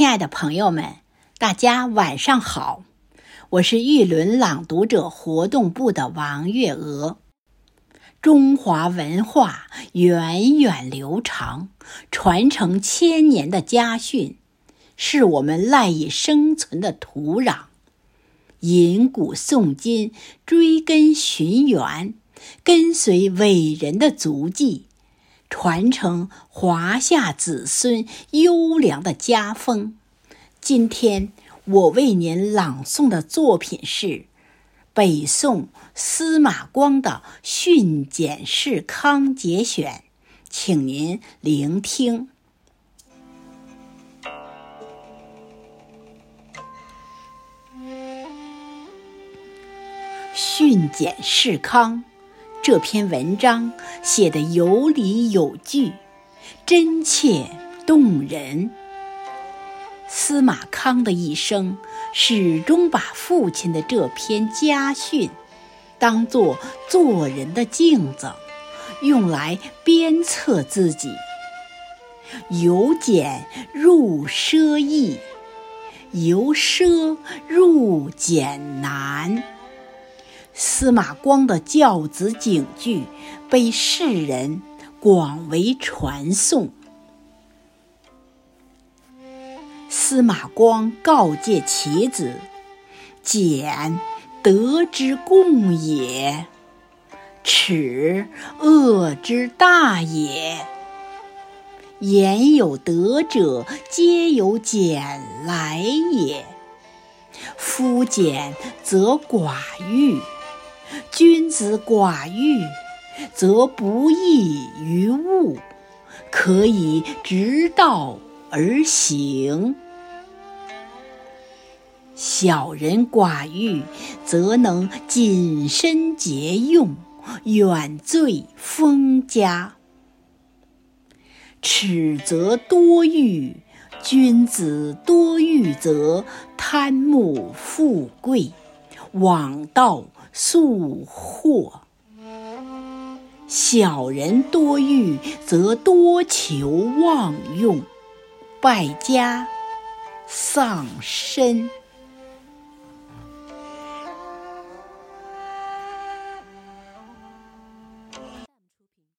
亲爱的朋友们，大家晚上好！我是玉轮朗读者活动部的王月娥。中华文化源远流长，传承千年的家训，是我们赖以生存的土壤。吟古诵今，追根寻源，跟随伟人的足迹。传承华夏子孙优良的家风。今天我为您朗诵的作品是北宋司马光的《训简释康节选》，请您聆听。《训简释康》。这篇文章写得有理有据，真切动人。司马康的一生始终把父亲的这篇家训当作做人的镜子，用来鞭策自己。由俭入奢易，由奢入俭难。司马光的教子警句被世人广为传颂。司马光告诫其子：“俭，德之共也；耻，恶之大也。言有德者，皆由俭来也。夫俭则寡欲。”君子寡欲，则不义于物，可以直道而行；小人寡欲，则能谨慎节用，远罪封家。耻则多欲，君子多欲则贪慕富贵，枉道。速祸，小人多欲则多求妄用，败家丧身。